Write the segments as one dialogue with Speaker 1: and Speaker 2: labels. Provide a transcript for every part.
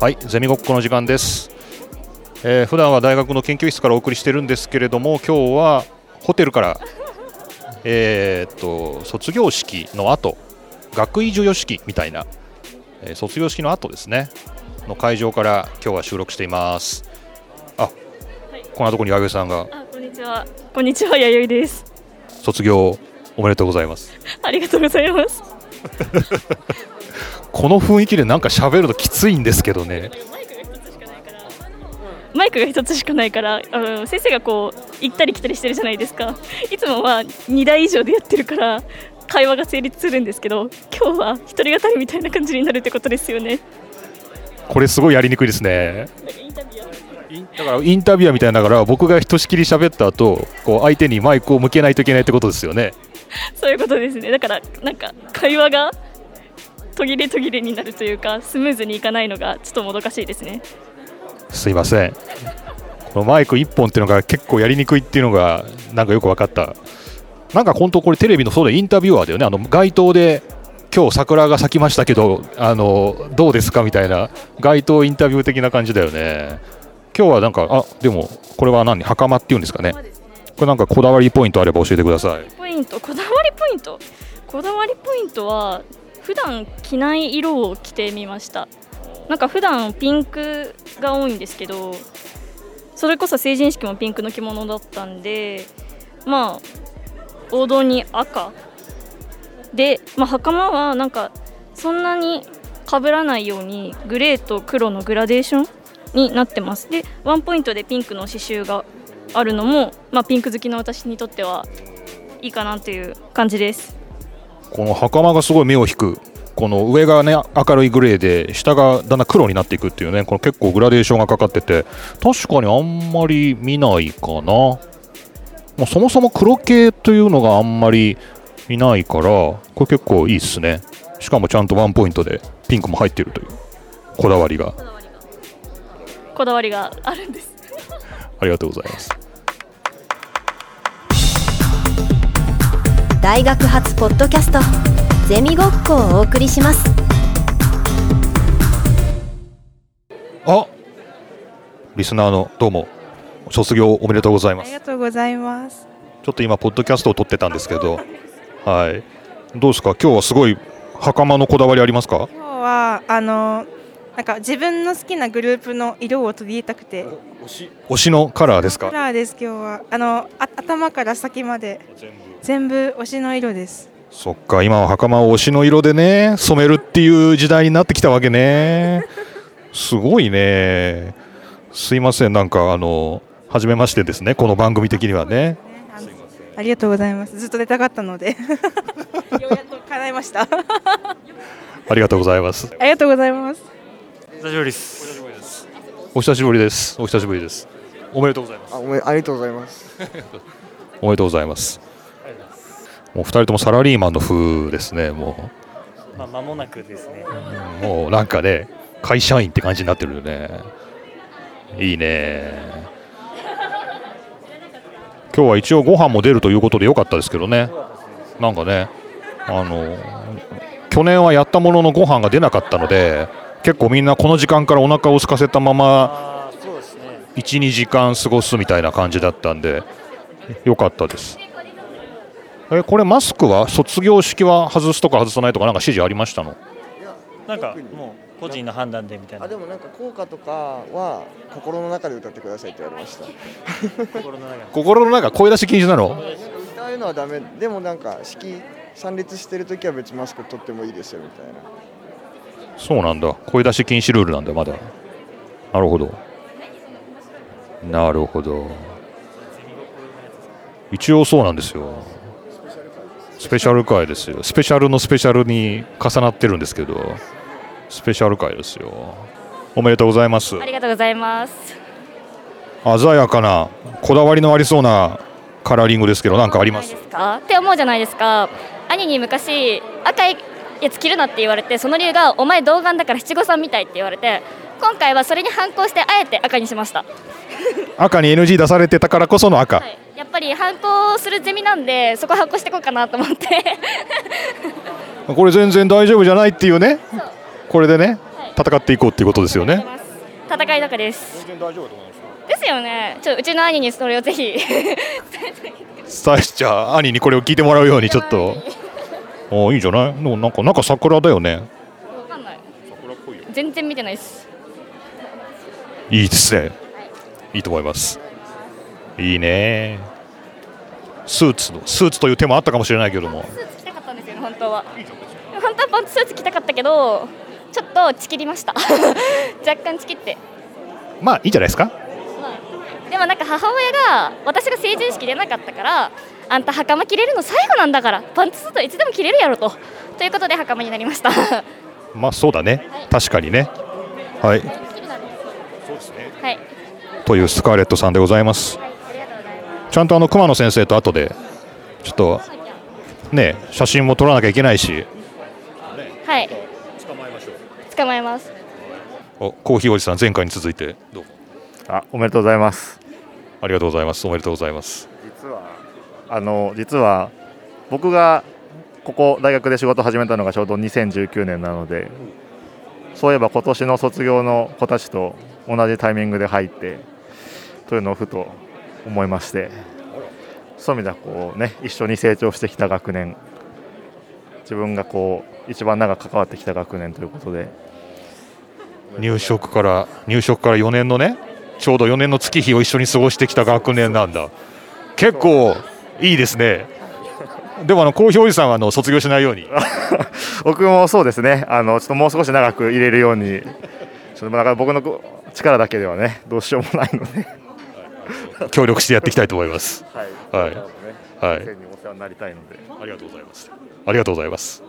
Speaker 1: はいゼミごっこの時間です、えー、普段は大学の研究室からお送りしてるんですけれども今日はホテルからえーっと卒業式の後学位授与式みたいな、えー卒業式の後ですねの会場から今日は収録していますあ、こんなところに弥生さんが
Speaker 2: あ、こんにちは。こんにちは、やよいです。
Speaker 1: 卒業おめでとうございます
Speaker 2: ありがとうございます。
Speaker 1: この雰囲気でなんか喋るときついんですけどね
Speaker 2: マイクが一つしかないから、あの先生がこう行ったり来たりしてるじゃないですか。いつもは2台以上でやってるから。会話が成立するんですけど今日は一人語りみたいな感じになるってことですよね。
Speaker 1: これすごいやりにくいですねだからインタビュアーみたいながら僕がひとしきり喋った後こう相手にマイクを向けないといけないってことですよね
Speaker 2: そういうことですね。だからなんか会話が途切れ途切れになるというかスムーズにいかないのがちょっともどかしいですね。
Speaker 1: すいません。このマイク1本っていうのが結構やりにくいっていうのがなんかよく分かった。なんか本当これテレビのそうだインタビュアーだよね。あの街頭で今日桜が咲きましたけどあのどうですかみたいな街頭インタビュー的な感じだよね。今日はなんかあでもこれは何？袴っていうんですかね。これなんかこだわりポイントあれば教えてください。
Speaker 2: ポイント？こだわりポイント？こだわりポイントは普段着ない色を着てみました。なんか普段ピンクが多いんですけどそれこそ成人式もピンクの着物だったんでまあ王道に赤で、まあ、袴はなんかそんなに被らないようにグレーと黒のグラデーションになってます。でワンポイントでピンクの刺繍があるのも、まあ、ピンク好きの私にとってはいいかなという感じです。
Speaker 1: この袴がすごい目を引く。この上がね明るいグレーで下がだんだん黒になっていくっていうねこの結構グラデーションがかかってて。確かにあんまり見ないかな。もうそもそも黒系というのがあんまり見ないからこれ結構いいっすね。しかもちゃんとワンポイントでピンクも入ってるというこだわりが。
Speaker 2: こだわりが。あるんです。
Speaker 1: ありがとうございます
Speaker 3: 大学発ポッドキャストゼミごっこをお送りします。
Speaker 1: あリスナーのどうも卒業おめでとうございます。
Speaker 4: ありがとうございます。
Speaker 1: ちょっと今、ポッドキャストを撮ってたんですけど、はい、どうですか、今日はすごい袴のこだわりありますか？
Speaker 4: 今日はあのなんか自分の好きなグループの色を取り入れたくて。
Speaker 1: 推しのカラーです
Speaker 4: カ
Speaker 1: か
Speaker 4: ラーです今日は。あのあ頭から先まで。全部推しの色です。
Speaker 1: そっか、今は袴を推しの色でね、染めるっていう時代になってきたわけね。すごいね。すいません、なんかあの、初めましてですね、この番組的にはね。
Speaker 4: あのありがとうございます。ずっと出たかったのでようやっと叶いました。あ
Speaker 1: ありがとうございます。
Speaker 4: りがとうございます。
Speaker 5: 久しぶりです。
Speaker 1: お久しぶりです。お久しぶりです。おめでとうございます。
Speaker 5: あ、おめありがとうございます。
Speaker 1: おめでとうございます。もう二人ともサラリーマンの風ですね、も
Speaker 5: まあ、間もなくですね。
Speaker 1: う。もうなんかね、会社員って感じになってるよね。いいね。今日は一応ご飯も出るということでよかったですけどね。なんかね、あの、去年はやったもののご飯が出なかったので、結構みんなこの時間からお腹を空かせたまま
Speaker 5: ああ、そうですね。
Speaker 1: 1、2時間過ごすみたいな感じだったんで、よかったです。え、これマスクは卒業式は外すとか外さないとかなんか指示ありましたの？
Speaker 5: なんか、もう個人の判断でみたいな。
Speaker 6: あ。でもなんか効果とかは心の中で歌ってくださいって言われました。
Speaker 5: 心の中。で。
Speaker 1: 心の中。声出し禁止なの？
Speaker 6: 歌うのはダメ。でもなんか式参列してる時は別にマスク取ってもいいですよみたいな。
Speaker 1: そうなんだ。声出し禁止ルールなんだまだ。なるほど。なるほど。一応そうなんですよスペシャル回ですよ。スペシャルのスペシャルに重なってるんですけど。スペシャル回ですよ。おめでとうございます。
Speaker 2: ありがとうございます。
Speaker 1: 鮮やかなこだわりのありそうなカラーリングですけど何かあります？
Speaker 2: か？って思うじゃないですか。兄に昔赤いやつ着るなって言われてその理由がお前童顔だから七五三みたいって言われて今回はそれに反抗してあえて赤にしました、
Speaker 1: 赤に NG 出されてたからこその赤、
Speaker 2: はい、やっぱり反抗するゼミなんでそこ反抗していこうかなと思って。
Speaker 1: これ全然大丈夫じゃないっていうね。これでね
Speaker 2: はい。
Speaker 1: 戦っていこうっていうことですよね。
Speaker 2: 戦い高です。
Speaker 1: 全然大丈夫だと思います
Speaker 2: ですよね。ちょうちの兄にそれをぜひ。
Speaker 1: さあじゃあ兄にこれを聞いてもらうようにちょっと。あいいんじゃない？でもなんかなんか桜だよね。
Speaker 2: わかんない。全然見てないです。
Speaker 1: いいですね。いいと思いますいいね。スーツのスーツという手もあったかもしれないけども。
Speaker 2: スーツ着たかったんですよね本当は。本当はパンツスーツ着たかったけどちょっとちきりました。若干ちきって。
Speaker 1: まあいいんじゃないですか？
Speaker 2: でもなんか母親が私が成人式出なかったからあんた袴着れるの最後なんだからパンツスーツはいつでも着れるやろと。ということで袴になりました。
Speaker 1: まあそうだね。確かにね。はい。
Speaker 2: はい。
Speaker 1: というスカーレットさんでございますちゃんとあの熊野先生と後でちょっとね写真も撮らなきゃいけないし。
Speaker 2: はい。
Speaker 1: 捕まえましょう。
Speaker 2: 捕まえます。
Speaker 1: おコーヒーおじさん前回に続いてどう？も
Speaker 7: あおめでとうございます。
Speaker 1: ありがとうございます。おめでとうございます。
Speaker 7: 実はあの実は僕がここ大学で仕事始めたのがちょうど2019年なのでそういえば今年の卒業の子たちと同じタイミングで入ってというのをふと思いましてそういう意味ではこうね一緒に成長してきた学年自分がこう一番長く関わってきた学年ということで
Speaker 1: 入職から入職から4年のねちょうど4年の月日を一緒に過ごしてきた学年なんだ。結構いいですね。でもあのコーヒーおじさんはあの卒業しないように。
Speaker 7: 僕もそうですね。あのちょっともう少し長く入れるように。ちょっとだから僕の力だけではねどうしようもないので
Speaker 1: 協力してやっていきたいと思います。
Speaker 7: はい。
Speaker 1: はい。は
Speaker 7: お世話になりたいので。
Speaker 1: ありがとうございます。ありがとうございます。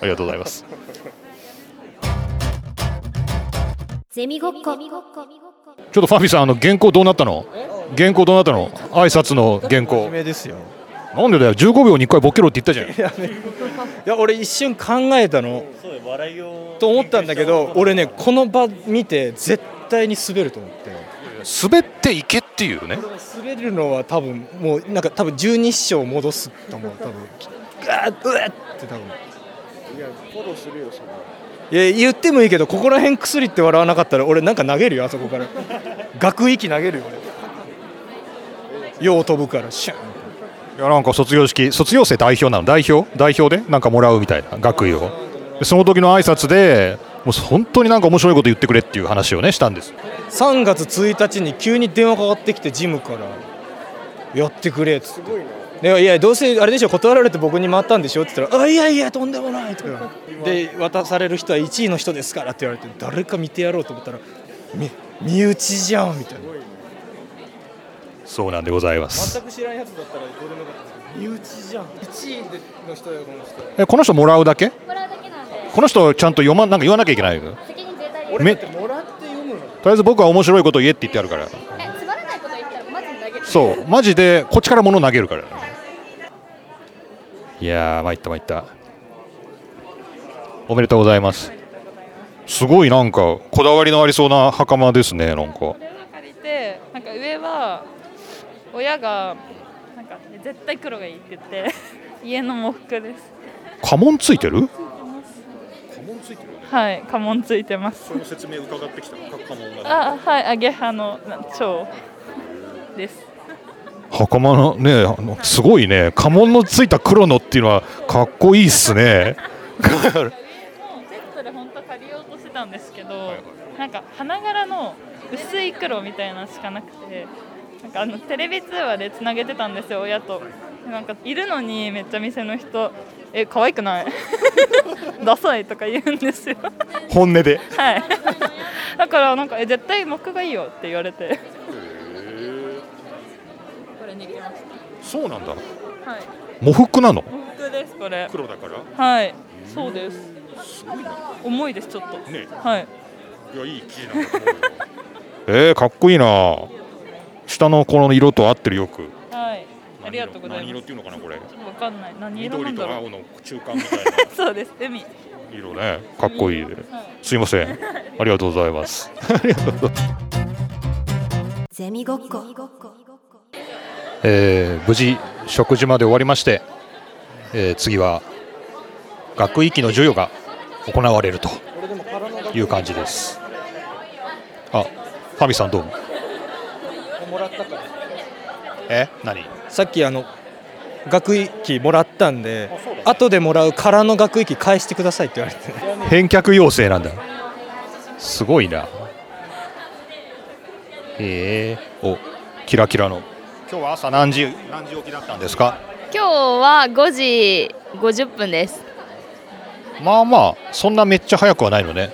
Speaker 1: ありがとうございます。
Speaker 3: ゼミごっこ。
Speaker 1: ちょっとファビさんあの原稿どうなったの？原稿どうなったの？挨拶の原稿。
Speaker 8: 目ですよ。
Speaker 1: なんでだよ？15秒に1回ボケろって言ったじゃん。
Speaker 8: いや俺一瞬考えたの。
Speaker 5: そう笑いを
Speaker 8: と思ったんだけど俺ねこの場見て絶対に滑ると思って
Speaker 1: 滑っていけっていうね。
Speaker 8: 滑るのは多分もうなんか多分十二指腸戻すと思う。多分ガーッうわっって多分。
Speaker 6: いやフォローするよそれ
Speaker 8: いや言ってもいいけどここら辺薬って笑わなかったら俺なんか投げるよあそこから。学域投げるよ俺。よう飛ぶからシュン。
Speaker 1: いやなんか卒業式卒業生代表なの？代表？代表で？なんかもらうみたいな学位を。でその時の挨拶でもう本当になんか面白いこと言ってくれっていう話をねしたんです。
Speaker 8: 3月1日に急に電話かかってきてジムからやってくれっつって。でいやどうせあれでしょ断られて僕に回ったんでしょって言ったら「あいやいやとんでもない」とか。で渡される人は1位の人ですからって言われて誰か見てやろうと思ったらみ身内じゃんみたいな。
Speaker 1: そうなんでございます。
Speaker 8: 全く知らんやつだったらどうでもよか？った身内じゃん。1位の人よこの人。
Speaker 1: えこの人もらうだけ？
Speaker 2: もら
Speaker 1: この人ちゃんと読まなんか言わなきゃいけないのと
Speaker 2: 責任絶対で
Speaker 1: め
Speaker 8: 俺だってもらって読むの
Speaker 1: りあえず僕は面白いこと言えって言ってあるから。
Speaker 2: えつまらないこと言ったらマジで投げる。
Speaker 1: そうマジでこっちから物投げるから。いやー参った参った。おめでとうございます。すごいなんかこだわりのありそうな袴ですねなんか。
Speaker 9: これを借りてなんか上は親がなんか絶対黒がいいって言って家の喪服です。
Speaker 1: 家紋ついてる？家紋ついてる
Speaker 9: はい家紋ついてます。
Speaker 1: その説明伺ってきた家紋
Speaker 9: あはいアゲハの蝶です。
Speaker 1: 袴のねあのすごいね。家紋のついた黒のっていうのはかっこいいっすね。
Speaker 9: セットで本当借りようとしてたんですけど、なんか花柄の薄い黒みたいなのしかなくてなんかあのテレビ通話でつなげてたんですよ親となんかいるのにめっちゃ店の人「え可愛くない？ダサい」とか言うんですよ。
Speaker 1: 本音で。
Speaker 9: はい。だからなんかえ絶対木がいいよって言われて。これに来まし
Speaker 1: そうなんだ。
Speaker 9: たはい。
Speaker 1: 喪服なの？
Speaker 9: 喪服ですこれ。
Speaker 1: 黒だから？
Speaker 9: はい。そうです。重いですちょっと。
Speaker 1: ね。
Speaker 9: はい。
Speaker 1: いやいい生地なんだと思うよえー、かっこいいな。下のこの色と合ってるよく。
Speaker 9: はいありがとうございます。
Speaker 1: 何色っていうのかなこれ。
Speaker 9: わかんない。何色なんだろう。
Speaker 1: 緑と青の中間みたいな。
Speaker 9: そうです。海。
Speaker 1: 色ね。かっこいい。で
Speaker 9: はい。
Speaker 1: すいません。ありがとうございます。ありがとうございます
Speaker 3: ゼミごっこ。
Speaker 1: えー無事食事まで終わりまして、えー次は学位期の授与が行われるという感じです。あファミさんどうも。
Speaker 8: もらったから
Speaker 1: え？何？
Speaker 8: さっきあの学域もらったんで後でもらう空の学域返してくださいって言われて。
Speaker 1: 返却要請なんだ。すごいな。へえ。おキラキラの。今日は朝何時何時起きだったんですか？
Speaker 10: 今日は5時50分です。
Speaker 1: まあまあそんなめっちゃ早くはないのね。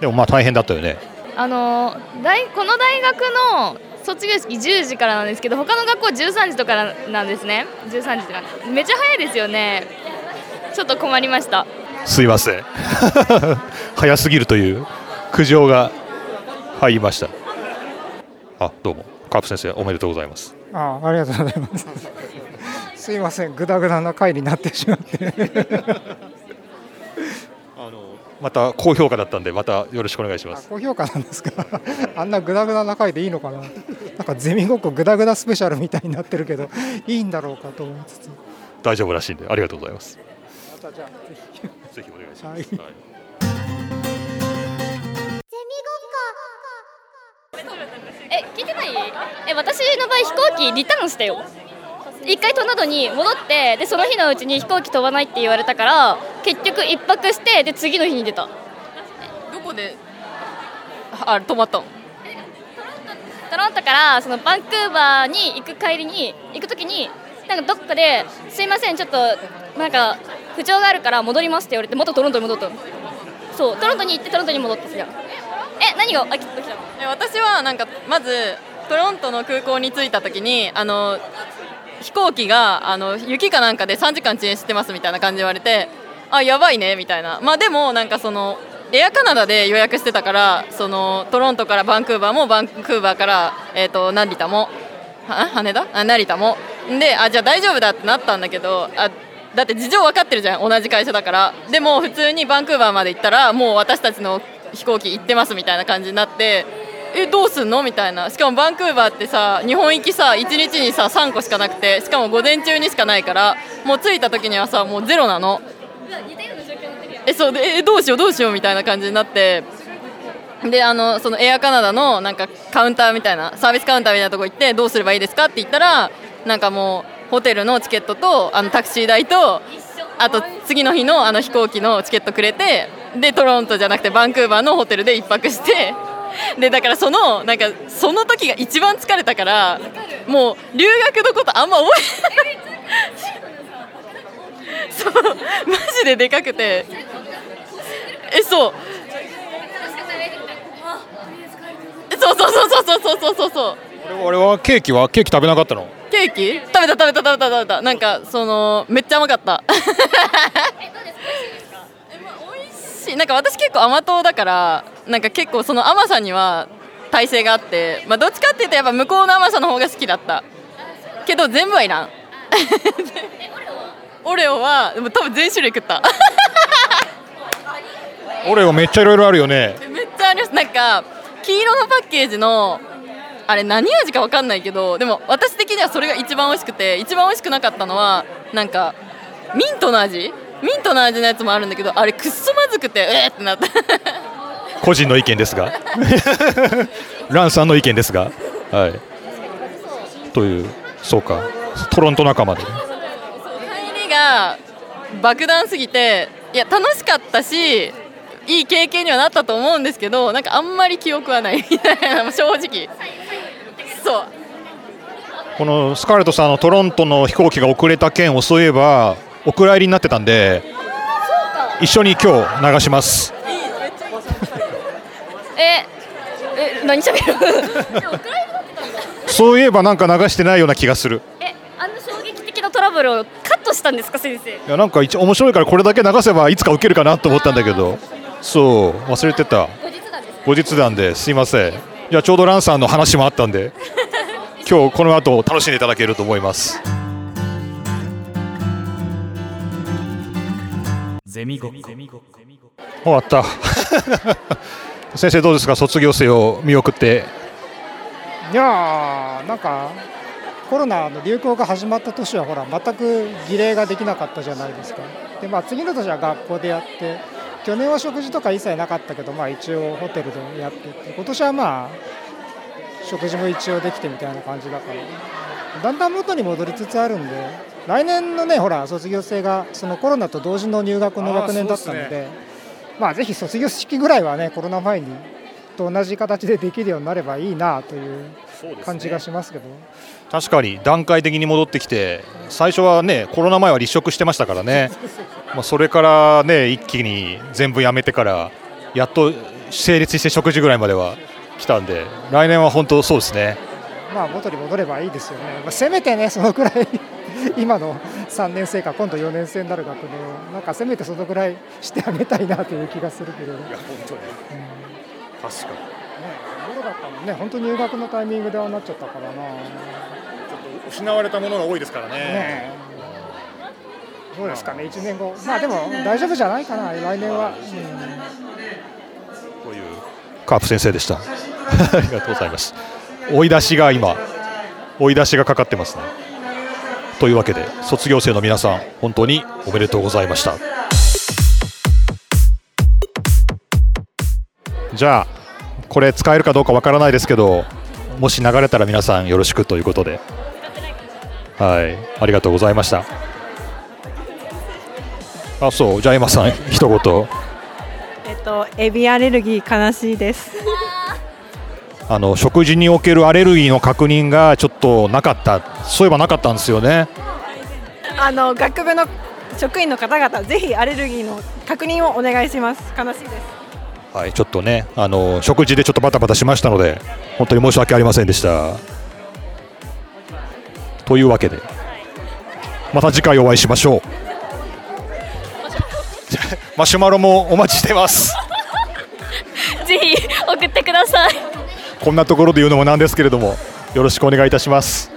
Speaker 1: でもまあ大変だったよね。
Speaker 10: あの大この大学の卒業式10時からなんですけど他の学校は13時とかなんですね。13時とか。めっちゃ早いですよね。ちょっと困りました。
Speaker 1: すいません。早すぎるという苦情が入りました。あどうも。カープ先生おめでとうございます。
Speaker 11: あありがとうございます。すいません。グダグダな回になってしまって
Speaker 1: また高評価だったんでまたよろしくお願いします。
Speaker 11: 高評価なんですかあんなグダグダな回でいいのかな。なんかゼミごっこグダグダスペシャルみたいになってるけどいいんだろうかと思いつつ。
Speaker 1: 大丈夫らしいんでありがとうございます。
Speaker 11: またじゃあぜひ
Speaker 1: ぜひお願い。します、
Speaker 11: はい
Speaker 2: え聞いてない？え私の場合飛行機リターンしたよ。一回飛んだのに戻ってでその日のうちに飛行機飛ばないって言われたから結局一泊してで次の日に出た。
Speaker 12: どこであ泊まったの？
Speaker 2: トロントからそのバンクーバーに行く帰りに行く時になんかどっかで「すいませんちょっとなんか不調があるから戻ります」って言われて元トロントに戻ったの。そうトロントに行ってトロントに戻ってじゃんえ何が起きたの？
Speaker 12: え私はなんかまずトロントの空港に着いた時にあの飛行機があの雪かなんかで3時間遅延してますみたいな感じで言われてあやばいねみたいな。まあでもなんかそのエアカナダで予約してたからそのトロントからバンクーバーもバンクーバーから、えー、と成田も。は羽田？あ成田も。であじゃあ大丈夫だってなったんだけどあだって事情分かってるじゃん同じ会社だから。でも普通にバンクーバーまで行ったらもう私たちの飛行機行ってますみたいな感じになってえどうすんの？みたいな。しかもバンクーバーってさ日本行きさ1日にさ3個しかなくてしかも午前中にしかないからもう着いた時にはさもうゼロなの。えそうでえどうしようどうしようみたいな感じになって。であのそのエアカナダのなんかカウンターみたいなサービスカウンターみたいなとこ行ってどうすればいいですかって言ったらなんかもうホテルのチケットとあのタクシー代とあと次の日のあの飛行機のチケットくれてでトロントじゃなくてバンクーバーのホテルで1泊してでだからそのなんかその時が一番疲れたからもう留学のことあんま覚えてない。そう。ジででかくて。えそう。そうそうそうそうそうそうそうそう。
Speaker 1: 俺はケーキはケーキ食べなかったの。
Speaker 12: ケーキ？食べた食べた食べた食べた。なんかそのめっちゃ甘かった。なんか私結構甘党だからなんか結構その甘さには耐性があって。まあどっちかっていうとやっぱ向こうの甘さの方が好きだった。けど全部はいらんオレオはでも多分全種類食った。
Speaker 1: オレオめっちゃいろいろあるよね。
Speaker 12: めっちゃあります。なんか黄色のパッケージのあれ何味か分かんないけどでも私的にはそれが一番美味しくて一番美味しくなかったのはなんかミントの味？ミントの味のやつもあるんだけどあれくっそまずくてえー、ってなった
Speaker 1: 個人の意見ですが。ランさんの意見ですが。はい。というそうか。トロント仲間で
Speaker 12: が爆弾すぎていや楽しかったしいい経験にはなったと思うんですけどなんかあんまり記憶はないみたいな正直。そう。
Speaker 1: このスカーレットさんのトロントの飛行機が遅れた件をそういえばお蔵入りになってたんで一緒に今日流します。
Speaker 2: ええ何しゃべる
Speaker 1: そういえばなんか流してないような気がする。
Speaker 2: えあの衝撃的なトラブルをカットしたんですか先生。
Speaker 1: いやなんか一面白いからこれだけ流せばいつか受けるかなと思ったんだけど。そう忘れてた。後日談ですいません。じゃあちょうどランさんの話もあったんで 今日この後楽しんでいただけると思います。
Speaker 13: ゼミごっこ。
Speaker 1: 終わった。先生どうですか？卒業生を見送って。
Speaker 11: いやーなんかコロナの流行が始まった年はほら全く儀礼ができなかったじゃないですか。で、まあ、次の年は学校でやって去年は食事とか一切なかったけど、まあ、一応ホテルでやってて今年はまあ食事も一応できてみたいな感じだからだんだん元に戻りつつあるんで来年のねほら卒業生がそのコロナと同時の入学の学年だったのでまあぜひ卒業式ぐらいはねコロナ前にと同じ形でできるようになればいいなという感じがしますけど。
Speaker 1: 確かに段階的に戻ってきて最初はねコロナ前は立食してましたからね。まあそれからね一気に全部やめてからやっと成立して食事ぐらいまでは来たんで来年は本当そうですね。
Speaker 11: まあ元に戻ればいいですよね、まあ、せめてね、そのくらい 今の3年生か、今度4年生になる学年を、なんかせめてそのくらいしてあげたいなという気がするけど、いや、本
Speaker 1: 当に、確かに、
Speaker 11: ね、どうだったのね、本当、入学のタイミングではなっちゃったからな、
Speaker 1: 失われたものが多いですからね。
Speaker 11: ねどうですかね、1年後、まあでも大丈夫じゃないかな、来年は。
Speaker 1: というカープ先生でした。ありがとうございます。追い出しが今、追い出しがかかってますね。というわけで、卒業生の皆さん、本当におめでとうございました。じゃあ、これ使えるかどうかわからないですけど、もし流れたら皆さんよろしくということで、はい、ありがとうございました。あ、そう、じゃあ、エマさん、一言。
Speaker 13: えっと、エビアレルギー悲しいです。
Speaker 1: あの食事におけるアレルギーの確認がちょっとなかった、そういえばなかったんですよね。
Speaker 13: あの学部の職員の方々、ぜひアレルギーの確認をお願いします。悲しいです。
Speaker 1: はい、ちょっとね、あの食事でちょっとバタバタしましたので、本当に申し訳ありませんでした。というわけで、また次回お会いしましょう。マシュマロもお待ちしてます。
Speaker 2: ぜひ送ってください
Speaker 1: こんなところで言うのもなんですけれども、よろしくお願いいたします。